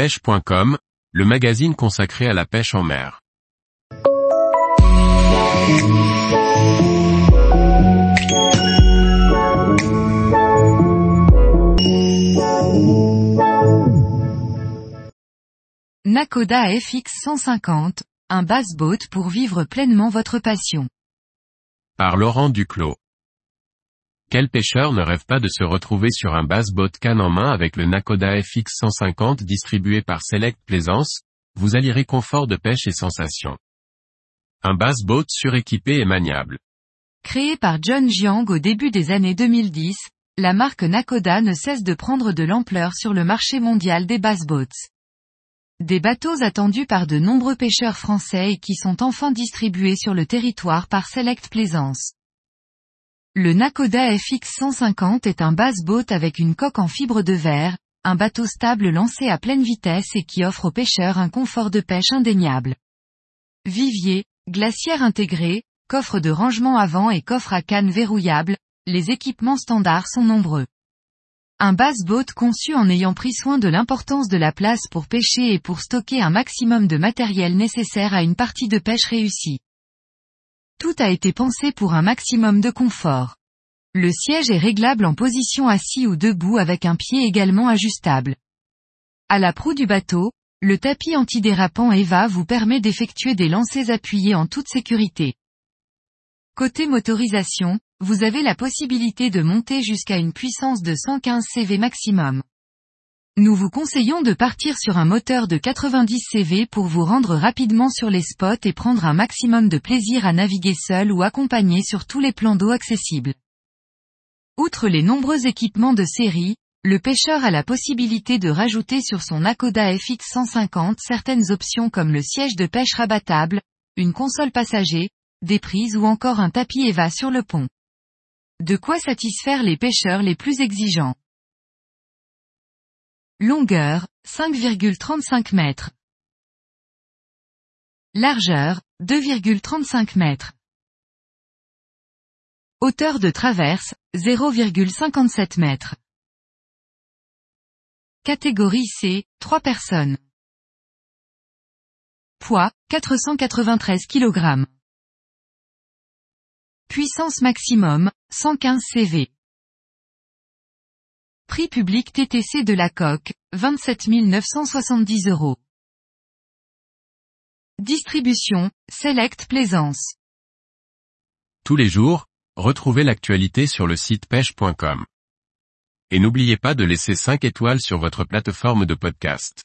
pêche.com, le magazine consacré à la pêche en mer. Nakoda FX 150, un bass-boat pour vivre pleinement votre passion. Par Laurent Duclos. Quel pêcheur ne rêve pas de se retrouver sur un bass-boat canne en main avec le Nakoda FX 150 distribué par Select Plaisance, vous allierez confort de pêche et sensation. Un bass-boat suréquipé et maniable. Créé par John Jiang au début des années 2010, la marque Nakoda ne cesse de prendre de l'ampleur sur le marché mondial des bass-boats. Des bateaux attendus par de nombreux pêcheurs français et qui sont enfin distribués sur le territoire par Select Plaisance. Le Nakoda FX 150 est un bass-boat avec une coque en fibre de verre, un bateau stable lancé à pleine vitesse et qui offre aux pêcheurs un confort de pêche indéniable. Vivier, glacière intégrée, coffre de rangement avant et coffre à canne verrouillable, les équipements standards sont nombreux. Un bass-boat conçu en ayant pris soin de l'importance de la place pour pêcher et pour stocker un maximum de matériel nécessaire à une partie de pêche réussie. Tout a été pensé pour un maximum de confort. Le siège est réglable en position assis ou debout avec un pied également ajustable. À la proue du bateau, le tapis antidérapant EVA vous permet d'effectuer des lancers appuyés en toute sécurité. Côté motorisation, vous avez la possibilité de monter jusqu'à une puissance de 115 CV maximum. Nous vous conseillons de partir sur un moteur de 90 CV pour vous rendre rapidement sur les spots et prendre un maximum de plaisir à naviguer seul ou accompagné sur tous les plans d'eau accessibles. Outre les nombreux équipements de série, le pêcheur a la possibilité de rajouter sur son Akoda FX 150 certaines options comme le siège de pêche rabattable, une console passager, des prises ou encore un tapis EVA sur le pont. De quoi satisfaire les pêcheurs les plus exigeants. Longueur, 5,35 mètres. Largeur, 2,35 mètres. Hauteur de traverse, 0,57 mètres. Catégorie C, 3 personnes. Poids, 493 kg. Puissance maximum, 115 CV. Prix public TTC de la coque, 27 970 euros. Distribution, Select Plaisance. Tous les jours, retrouvez l'actualité sur le site pêche.com. Et n'oubliez pas de laisser 5 étoiles sur votre plateforme de podcast.